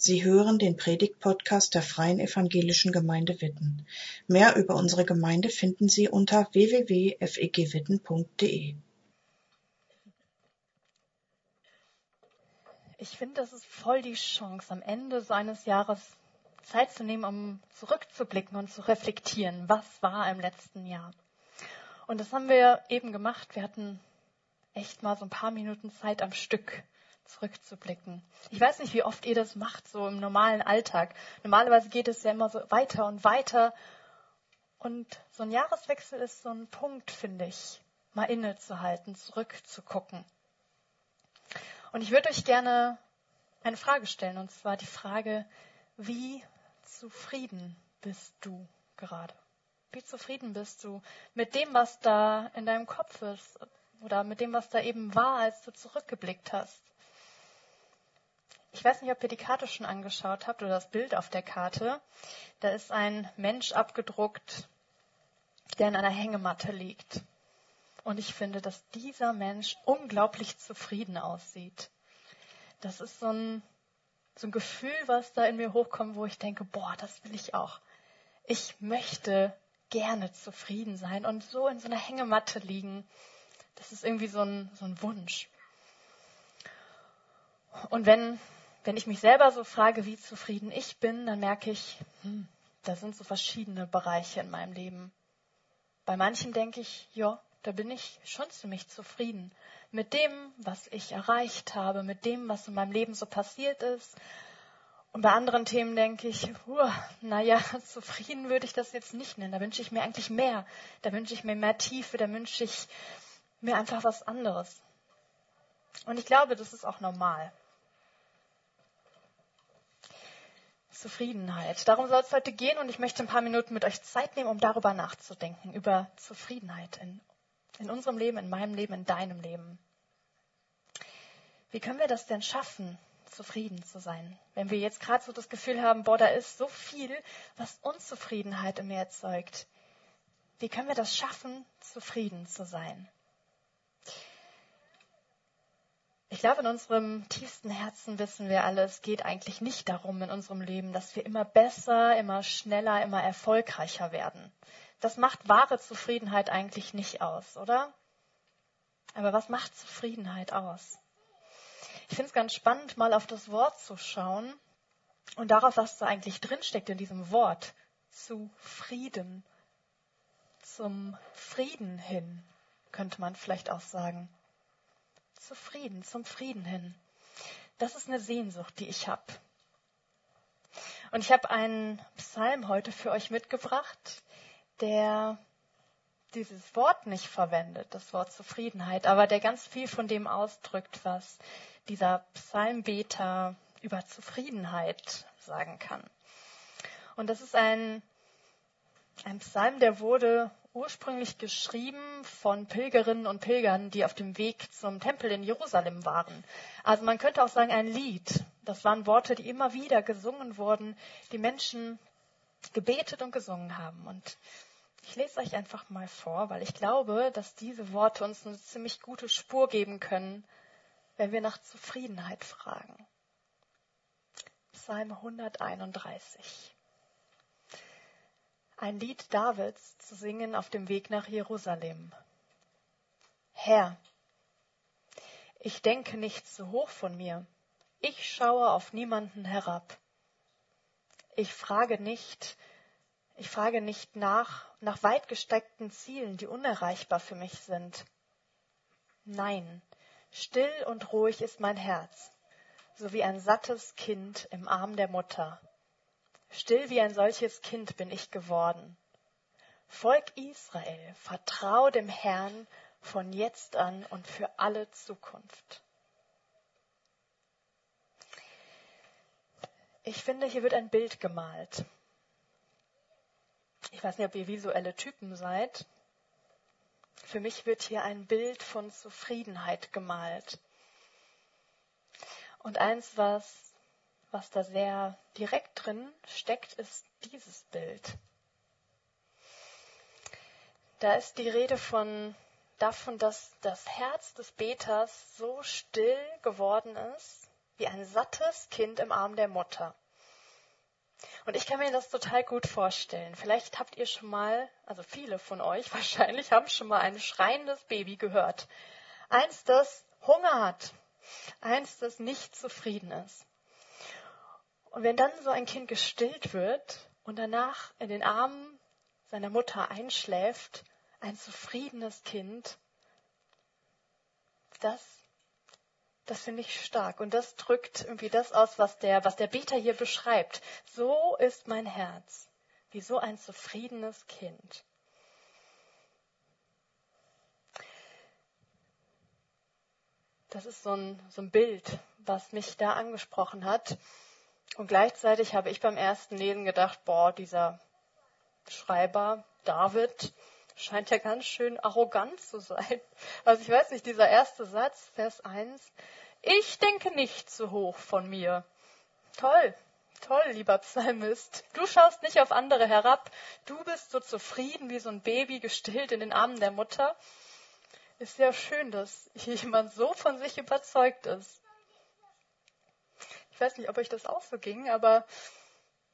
Sie hören den Predigt-Podcast der Freien Evangelischen Gemeinde Witten. Mehr über unsere Gemeinde finden Sie unter www.fegwitten.de. Ich finde, das ist voll die Chance, am Ende so eines Jahres Zeit zu nehmen, um zurückzublicken und zu reflektieren, was war im letzten Jahr. Und das haben wir eben gemacht. Wir hatten echt mal so ein paar Minuten Zeit am Stück zurückzublicken. Ich weiß nicht, wie oft ihr das macht, so im normalen Alltag. Normalerweise geht es ja immer so weiter und weiter. Und so ein Jahreswechsel ist so ein Punkt, finde ich, mal innezuhalten, zurückzugucken. Und ich würde euch gerne eine Frage stellen, und zwar die Frage, wie zufrieden bist du gerade? Wie zufrieden bist du mit dem, was da in deinem Kopf ist oder mit dem, was da eben war, als du zurückgeblickt hast? Ich weiß nicht, ob ihr die Karte schon angeschaut habt oder das Bild auf der Karte. Da ist ein Mensch abgedruckt, der in einer Hängematte liegt. Und ich finde, dass dieser Mensch unglaublich zufrieden aussieht. Das ist so ein, so ein Gefühl, was da in mir hochkommt, wo ich denke, boah, das will ich auch. Ich möchte gerne zufrieden sein und so in so einer Hängematte liegen. Das ist irgendwie so ein, so ein Wunsch. Und wenn wenn ich mich selber so frage, wie zufrieden ich bin, dann merke ich, hm, da sind so verschiedene Bereiche in meinem Leben. Bei manchen denke ich, ja, da bin ich schon ziemlich zufrieden mit dem, was ich erreicht habe, mit dem, was in meinem Leben so passiert ist. Und bei anderen Themen denke ich, uh, naja, zufrieden würde ich das jetzt nicht nennen. Da wünsche ich mir eigentlich mehr. Da wünsche ich mir mehr Tiefe. Da wünsche ich mir einfach was anderes. Und ich glaube, das ist auch normal. Zufriedenheit. Darum soll es heute gehen und ich möchte ein paar Minuten mit euch Zeit nehmen, um darüber nachzudenken, über Zufriedenheit in, in unserem Leben, in meinem Leben, in deinem Leben. Wie können wir das denn schaffen, zufrieden zu sein? Wenn wir jetzt gerade so das Gefühl haben, boah, da ist so viel, was Unzufriedenheit in mir erzeugt. Wie können wir das schaffen, zufrieden zu sein? Ich glaube, in unserem tiefsten Herzen wissen wir alle, es geht eigentlich nicht darum in unserem Leben, dass wir immer besser, immer schneller, immer erfolgreicher werden. Das macht wahre Zufriedenheit eigentlich nicht aus, oder? Aber was macht Zufriedenheit aus? Ich finde es ganz spannend, mal auf das Wort zu schauen und darauf, was da eigentlich drinsteckt in diesem Wort. Zufrieden. Zum Frieden hin, könnte man vielleicht auch sagen zufrieden, zum Frieden hin. Das ist eine Sehnsucht, die ich habe. Und ich habe einen Psalm heute für euch mitgebracht, der dieses Wort nicht verwendet, das Wort Zufriedenheit, aber der ganz viel von dem ausdrückt, was dieser Psalmbeter über Zufriedenheit sagen kann. Und das ist ein, ein Psalm, der wurde ursprünglich geschrieben von Pilgerinnen und Pilgern, die auf dem Weg zum Tempel in Jerusalem waren. Also man könnte auch sagen ein Lied. Das waren Worte, die immer wieder gesungen wurden, die Menschen gebetet und gesungen haben. Und ich lese euch einfach mal vor, weil ich glaube, dass diese Worte uns eine ziemlich gute Spur geben können, wenn wir nach Zufriedenheit fragen. Psalm 131 ein Lied Davids zu singen auf dem Weg nach Jerusalem. Herr, ich denke nicht zu hoch von mir, ich schaue auf niemanden herab. Ich frage nicht, ich frage nicht nach, nach weit gesteckten Zielen, die unerreichbar für mich sind. Nein, still und ruhig ist mein Herz, so wie ein sattes Kind im Arm der Mutter. Still wie ein solches Kind bin ich geworden. Volk Israel, vertrau dem Herrn von jetzt an und für alle Zukunft. Ich finde, hier wird ein Bild gemalt. Ich weiß nicht, ob ihr visuelle Typen seid. Für mich wird hier ein Bild von Zufriedenheit gemalt. Und eins, was was da sehr direkt drin steckt, ist dieses Bild. Da ist die Rede von davon, dass das Herz des Beters so still geworden ist, wie ein sattes Kind im Arm der Mutter. Und ich kann mir das total gut vorstellen. Vielleicht habt ihr schon mal, also viele von euch wahrscheinlich, haben schon mal ein schreiendes Baby gehört. Eins, das Hunger hat. Eins, das nicht zufrieden ist. Und wenn dann so ein Kind gestillt wird und danach in den Armen seiner Mutter einschläft, ein zufriedenes Kind, das, das finde ich stark. Und das drückt irgendwie das aus, was der, was der Beter hier beschreibt. So ist mein Herz, wie so ein zufriedenes Kind. Das ist so ein, so ein Bild, was mich da angesprochen hat. Und gleichzeitig habe ich beim ersten Lesen gedacht, boah, dieser Schreiber David scheint ja ganz schön arrogant zu sein. Also ich weiß nicht, dieser erste Satz, Vers 1, ich denke nicht zu hoch von mir. Toll, toll, lieber Psalmist. Du schaust nicht auf andere herab. Du bist so zufrieden wie so ein Baby gestillt in den Armen der Mutter. Ist ja schön, dass jemand so von sich überzeugt ist. Ich weiß nicht, ob euch das auch so ging, aber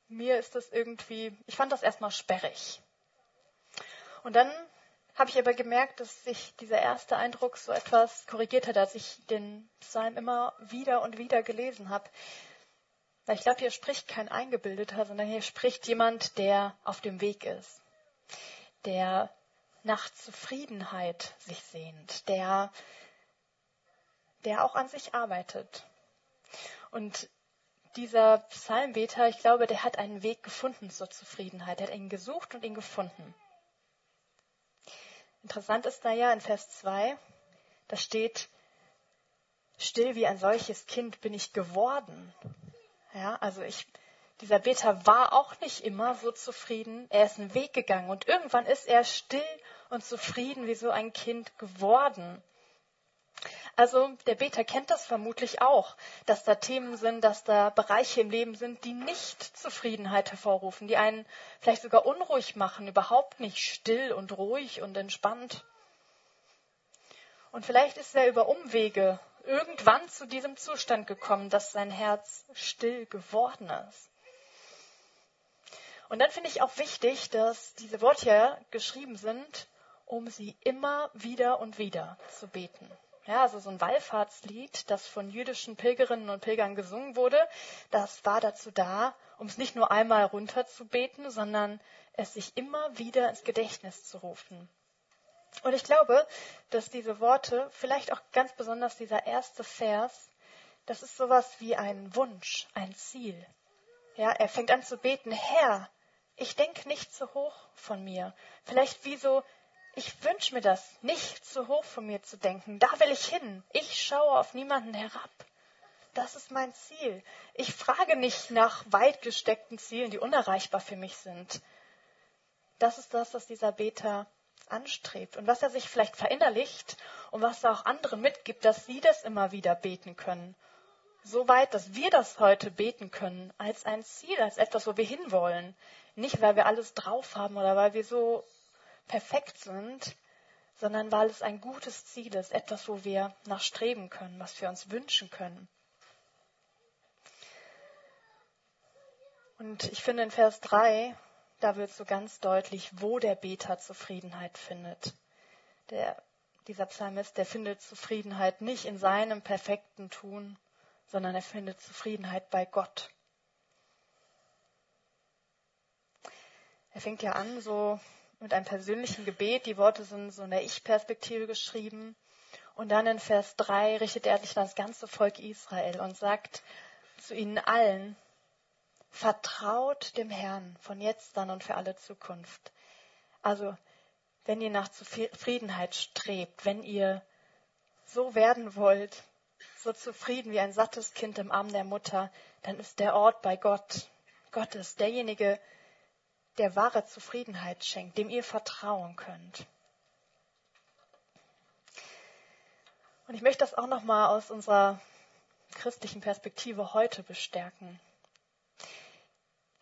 mir ist das irgendwie, ich fand das erstmal sperrig. Und dann habe ich aber gemerkt, dass sich dieser erste Eindruck so etwas korrigiert hat, als ich den Psalm immer wieder und wieder gelesen habe. Ich glaube, hier spricht kein Eingebildeter, sondern hier spricht jemand, der auf dem Weg ist, der nach Zufriedenheit sich sehnt, der, der auch an sich arbeitet. Und dieser Psalmbeter, ich glaube, der hat einen Weg gefunden zur Zufriedenheit. Er hat ihn gesucht und ihn gefunden. Interessant ist da ja in Vers 2, da steht, still wie ein solches Kind bin ich geworden. Ja, also ich, dieser Beter war auch nicht immer so zufrieden. Er ist einen Weg gegangen und irgendwann ist er still und zufrieden wie so ein Kind geworden. Also der Beter kennt das vermutlich auch, dass da Themen sind, dass da Bereiche im Leben sind, die nicht Zufriedenheit hervorrufen, die einen vielleicht sogar unruhig machen, überhaupt nicht still und ruhig und entspannt. Und vielleicht ist er über Umwege irgendwann zu diesem Zustand gekommen, dass sein Herz still geworden ist. Und dann finde ich auch wichtig, dass diese Worte geschrieben sind, um sie immer wieder und wieder zu beten. Ja, also so ein Wallfahrtslied, das von jüdischen Pilgerinnen und Pilgern gesungen wurde, das war dazu da, um es nicht nur einmal runterzubeten, sondern es sich immer wieder ins Gedächtnis zu rufen. Und ich glaube, dass diese Worte, vielleicht auch ganz besonders dieser erste Vers, das ist sowas wie ein Wunsch, ein Ziel. Ja, er fängt an zu beten, Herr, ich denke nicht zu hoch von mir. Vielleicht wie so ich wünsche mir das, nicht zu hoch von mir zu denken. Da will ich hin. Ich schaue auf niemanden herab. Das ist mein Ziel. Ich frage nicht nach weit gesteckten Zielen, die unerreichbar für mich sind. Das ist das, was dieser Beter anstrebt und was er sich vielleicht verinnerlicht und was er auch anderen mitgibt, dass sie das immer wieder beten können. So weit, dass wir das heute beten können als ein Ziel, als etwas, wo wir hinwollen. Nicht, weil wir alles drauf haben oder weil wir so perfekt sind, sondern weil es ein gutes Ziel ist, etwas, wo wir nachstreben können, was wir uns wünschen können. Und ich finde in Vers 3, da wird so ganz deutlich, wo der Beter Zufriedenheit findet. Der, dieser Psalmist, der findet Zufriedenheit nicht in seinem perfekten Tun, sondern er findet Zufriedenheit bei Gott. Er fängt ja an, so mit einem persönlichen Gebet. Die Worte sind so in der Ich-Perspektive geschrieben. Und dann in Vers 3 richtet er sich an das ganze Volk Israel und sagt zu ihnen allen, vertraut dem Herrn von jetzt an und für alle Zukunft. Also, wenn ihr nach Zufriedenheit strebt, wenn ihr so werden wollt, so zufrieden wie ein sattes Kind im Arm der Mutter, dann ist der Ort bei Gott. Gott ist derjenige, der wahre Zufriedenheit schenkt, dem ihr vertrauen könnt. Und ich möchte das auch nochmal aus unserer christlichen Perspektive heute bestärken.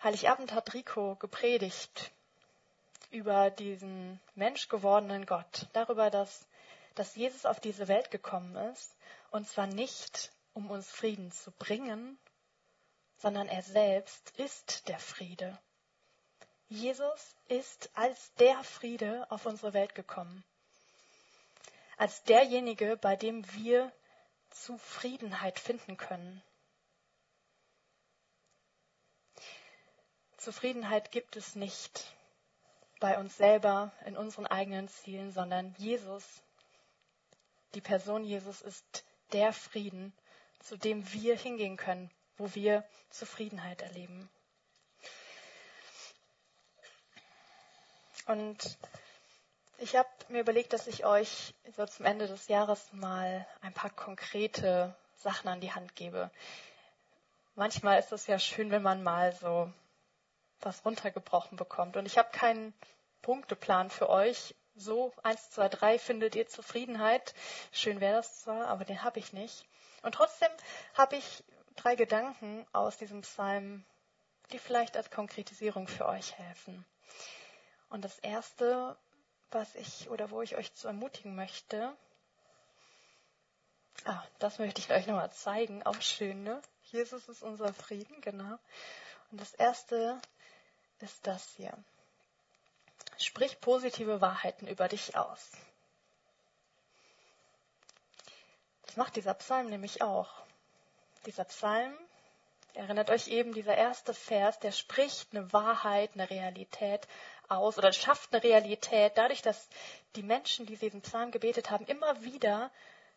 Heiligabend hat Rico gepredigt über diesen menschgewordenen Gott, darüber, dass, dass Jesus auf diese Welt gekommen ist, und zwar nicht, um uns Frieden zu bringen, sondern er selbst ist der Friede. Jesus ist als der Friede auf unsere Welt gekommen. Als derjenige, bei dem wir Zufriedenheit finden können. Zufriedenheit gibt es nicht bei uns selber, in unseren eigenen Zielen, sondern Jesus, die Person Jesus ist der Frieden, zu dem wir hingehen können, wo wir Zufriedenheit erleben. Und ich habe mir überlegt, dass ich euch so zum Ende des Jahres mal ein paar konkrete Sachen an die Hand gebe. Manchmal ist es ja schön, wenn man mal so was runtergebrochen bekommt. Und ich habe keinen Punkteplan für euch. So, eins, zwei, drei findet ihr Zufriedenheit. Schön wäre das zwar, aber den habe ich nicht. Und trotzdem habe ich drei Gedanken aus diesem Psalm, die vielleicht als Konkretisierung für euch helfen. Und das erste, was ich oder wo ich euch zu ermutigen möchte, ah, das möchte ich euch nochmal zeigen, auch schön, ne? Jesus ist unser Frieden, genau. Und das erste ist das hier. Sprich positive Wahrheiten über dich aus. Das macht dieser Psalm nämlich auch. Dieser Psalm, erinnert euch eben, dieser erste Vers, der spricht eine Wahrheit, eine Realität aus oder schafft eine Realität dadurch, dass die Menschen, die diesen Psalm gebetet haben, immer wieder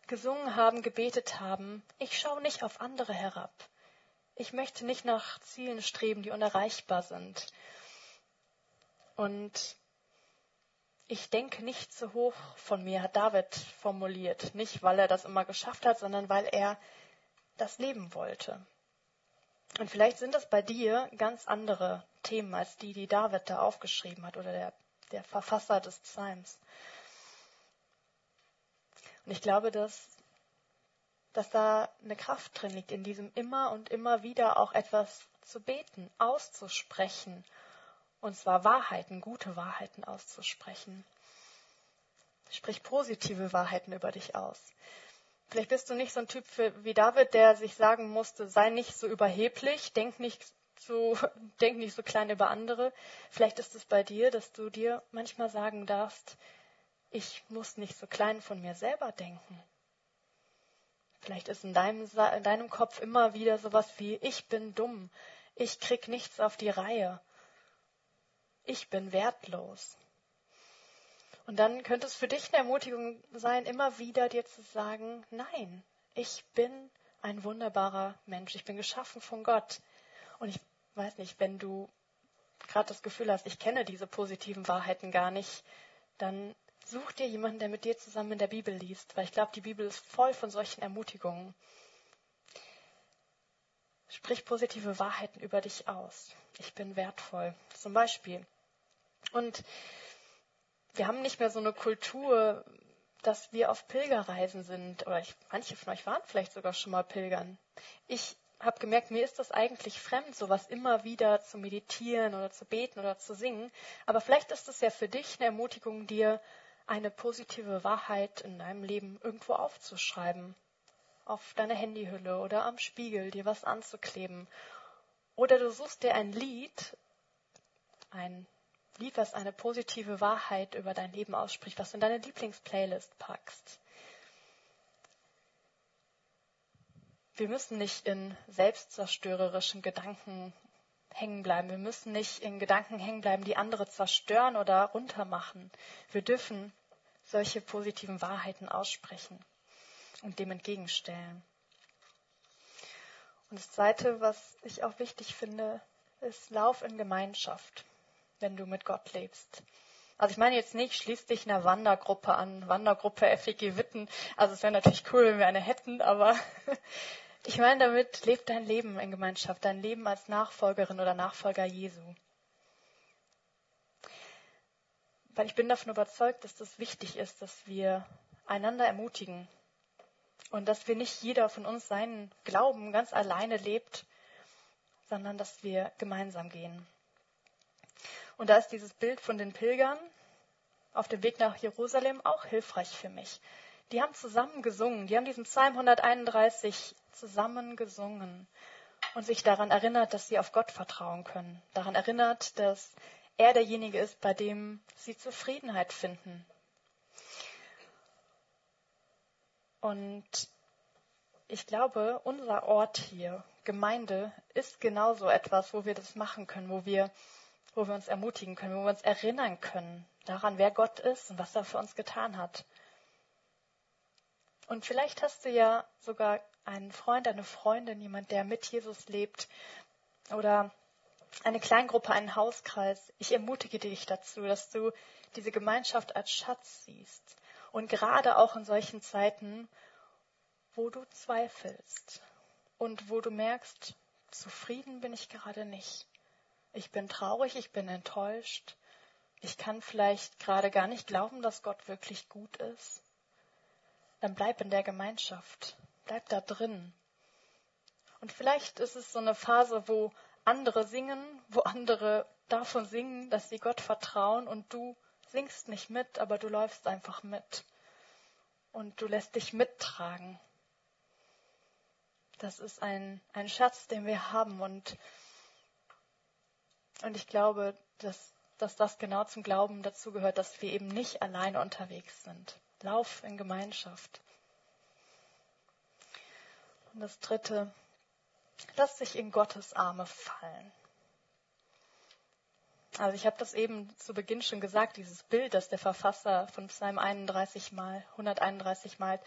gesungen haben, gebetet haben, ich schaue nicht auf andere herab. Ich möchte nicht nach Zielen streben, die unerreichbar sind. Und ich denke nicht zu hoch von mir, hat David formuliert. Nicht, weil er das immer geschafft hat, sondern weil er das leben wollte. Und vielleicht sind das bei dir ganz andere Themen als die, die David da aufgeschrieben hat oder der, der Verfasser des Psalms. Und ich glaube, dass, dass da eine Kraft drin liegt, in diesem immer und immer wieder auch etwas zu beten, auszusprechen und zwar Wahrheiten, gute Wahrheiten auszusprechen. Sprich positive Wahrheiten über dich aus. Vielleicht bist du nicht so ein Typ wie David, der sich sagen musste, sei nicht so überheblich, denk nicht so, denk nicht so klein über andere. Vielleicht ist es bei dir, dass du dir manchmal sagen darfst, ich muss nicht so klein von mir selber denken. Vielleicht ist in deinem, in deinem Kopf immer wieder sowas wie, ich bin dumm, ich krieg nichts auf die Reihe ich bin wertlos. Und dann könnte es für dich eine Ermutigung sein, immer wieder dir zu sagen, nein, ich bin ein wunderbarer Mensch, ich bin geschaffen von Gott. Und ich weiß nicht, wenn du gerade das Gefühl hast, ich kenne diese positiven Wahrheiten gar nicht, dann such dir jemanden, der mit dir zusammen in der Bibel liest, weil ich glaube, die Bibel ist voll von solchen Ermutigungen. Sprich positive Wahrheiten über dich aus. Ich bin wertvoll. Zum Beispiel, und wir haben nicht mehr so eine Kultur, dass wir auf Pilgerreisen sind. Oder ich, manche von euch waren vielleicht sogar schon mal pilgern. Ich habe gemerkt, mir ist das eigentlich fremd, sowas immer wieder zu meditieren oder zu beten oder zu singen. Aber vielleicht ist es ja für dich eine Ermutigung, dir eine positive Wahrheit in deinem Leben irgendwo aufzuschreiben. Auf deine Handyhülle oder am Spiegel, dir was anzukleben. Oder du suchst dir ein Lied, ein Lied, was eine positive Wahrheit über dein Leben ausspricht, was du in deine Lieblingsplaylist packst. Wir müssen nicht in selbstzerstörerischen Gedanken hängen bleiben. Wir müssen nicht in Gedanken hängen bleiben, die andere zerstören oder runtermachen. Wir dürfen solche positiven Wahrheiten aussprechen und dem entgegenstellen. Und das Zweite, was ich auch wichtig finde, ist Lauf in Gemeinschaft wenn du mit Gott lebst. Also ich meine jetzt nicht, schließ dich einer Wandergruppe an, Wandergruppe FEG Witten. Also es wäre natürlich cool, wenn wir eine hätten, aber ich meine damit, leb dein Leben in Gemeinschaft, dein Leben als Nachfolgerin oder Nachfolger Jesu. Weil ich bin davon überzeugt, dass das wichtig ist, dass wir einander ermutigen und dass wir nicht jeder von uns seinen Glauben ganz alleine lebt, sondern dass wir gemeinsam gehen. Und da ist dieses Bild von den Pilgern auf dem Weg nach Jerusalem auch hilfreich für mich. Die haben zusammen gesungen, die haben diesen Psalm 131 zusammen gesungen und sich daran erinnert, dass sie auf Gott vertrauen können, daran erinnert, dass er derjenige ist, bei dem sie Zufriedenheit finden. Und ich glaube, unser Ort hier, Gemeinde, ist genauso etwas, wo wir das machen können, wo wir, wo wir uns ermutigen können, wo wir uns erinnern können daran, wer Gott ist und was er für uns getan hat. Und vielleicht hast du ja sogar einen Freund, eine Freundin, jemand, der mit Jesus lebt oder eine Kleingruppe, einen Hauskreis. Ich ermutige dich dazu, dass du diese Gemeinschaft als Schatz siehst. Und gerade auch in solchen Zeiten, wo du zweifelst und wo du merkst, zufrieden bin ich gerade nicht. Ich bin traurig, ich bin enttäuscht. Ich kann vielleicht gerade gar nicht glauben, dass Gott wirklich gut ist. Dann bleib in der Gemeinschaft. Bleib da drin. Und vielleicht ist es so eine Phase, wo andere singen, wo andere davon singen, dass sie Gott vertrauen und du singst nicht mit, aber du läufst einfach mit. Und du lässt dich mittragen. Das ist ein, ein Schatz, den wir haben. Und, und ich glaube, dass, dass das genau zum Glauben dazu gehört, dass wir eben nicht alleine unterwegs sind. Lauf in Gemeinschaft. Und das Dritte, lass dich in Gottes Arme fallen. Also ich habe das eben zu Beginn schon gesagt, dieses Bild, das der Verfasser von Psalm 31 mal, 131 mal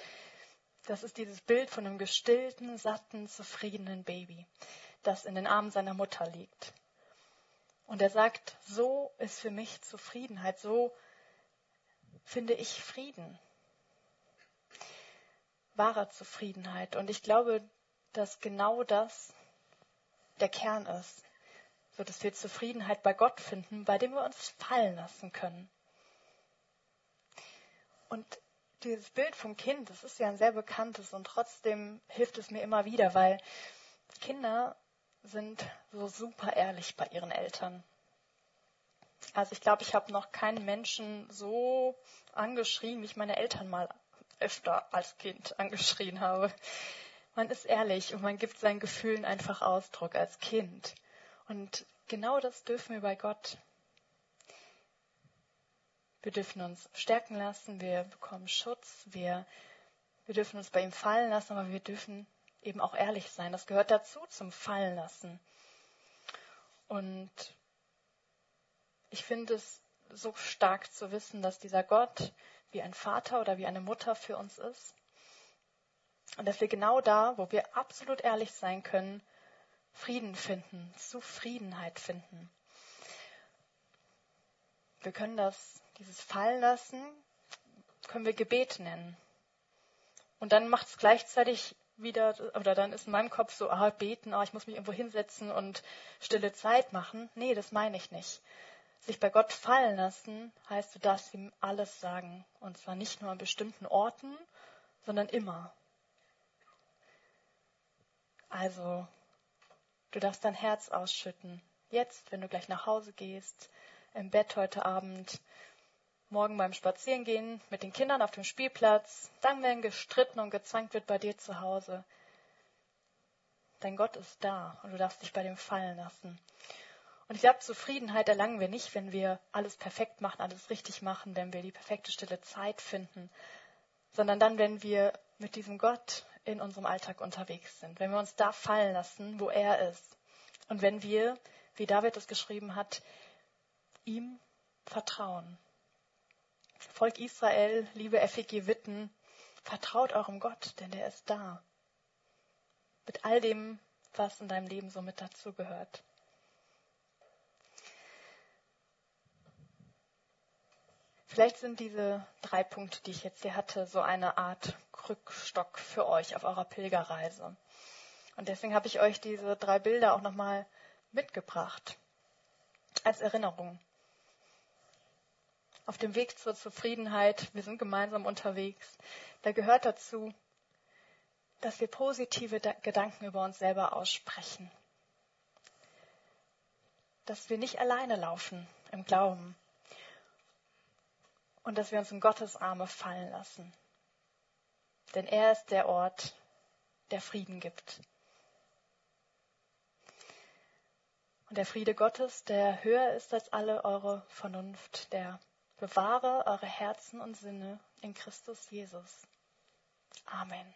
das ist dieses Bild von einem gestillten, satten, zufriedenen Baby, das in den Armen seiner Mutter liegt. Und er sagt, so ist für mich Zufriedenheit, so finde ich Frieden. Wahre Zufriedenheit. Und ich glaube, dass genau das der Kern ist. So dass wir Zufriedenheit bei Gott finden, bei dem wir uns fallen lassen können. Und dieses Bild vom Kind, das ist ja ein sehr bekanntes und trotzdem hilft es mir immer wieder, weil Kinder sind so super ehrlich bei ihren Eltern. Also ich glaube, ich habe noch keinen Menschen so angeschrien, wie ich meine Eltern mal öfter als Kind angeschrien habe. Man ist ehrlich und man gibt seinen Gefühlen einfach Ausdruck als Kind. Und genau das dürfen wir bei Gott. Wir dürfen uns stärken lassen, wir bekommen Schutz, wir, wir dürfen uns bei ihm fallen lassen, aber wir dürfen eben auch ehrlich sein. Das gehört dazu zum Fallen lassen. Und ich finde es so stark zu wissen, dass dieser Gott wie ein Vater oder wie eine Mutter für uns ist. Und dass wir genau da, wo wir absolut ehrlich sein können, Frieden finden, Zufriedenheit finden. Wir können das dieses Fallenlassen können wir Gebet nennen. Und dann macht es gleichzeitig wieder, oder dann ist in meinem Kopf so, ah, beten, ah, ich muss mich irgendwo hinsetzen und stille Zeit machen. Nee, das meine ich nicht. Sich bei Gott fallen lassen, heißt, du darfst ihm alles sagen. Und zwar nicht nur an bestimmten Orten, sondern immer. Also, du darfst dein Herz ausschütten. Jetzt, wenn du gleich nach Hause gehst, im Bett heute Abend, morgen beim Spazierengehen mit den Kindern auf dem Spielplatz, dann wenn gestritten und gezankt wird bei dir zu Hause. Dein Gott ist da und du darfst dich bei dem fallen lassen. Und ich glaube, Zufriedenheit erlangen wir nicht, wenn wir alles perfekt machen, alles richtig machen, wenn wir die perfekte stille Zeit finden, sondern dann, wenn wir mit diesem Gott in unserem Alltag unterwegs sind, wenn wir uns da fallen lassen, wo er ist. Und wenn wir, wie David es geschrieben hat, ihm vertrauen. Volk Israel, liebe FEG Witten, vertraut eurem Gott, denn der ist da. Mit all dem, was in deinem Leben so mit dazugehört. Vielleicht sind diese drei Punkte, die ich jetzt hier hatte, so eine Art Krückstock für euch auf eurer Pilgerreise. Und deswegen habe ich euch diese drei Bilder auch nochmal mitgebracht als Erinnerung auf dem Weg zur Zufriedenheit, wir sind gemeinsam unterwegs, da gehört dazu, dass wir positive Gedanken über uns selber aussprechen. Dass wir nicht alleine laufen im Glauben. Und dass wir uns in Gottes Arme fallen lassen. denn er ist der Ort, der Frieden gibt. Und der Friede Gottes, der höher ist als alle eure Vernunft, der bewahre eure Herzen und Sinne in Christus Jesus. Amen.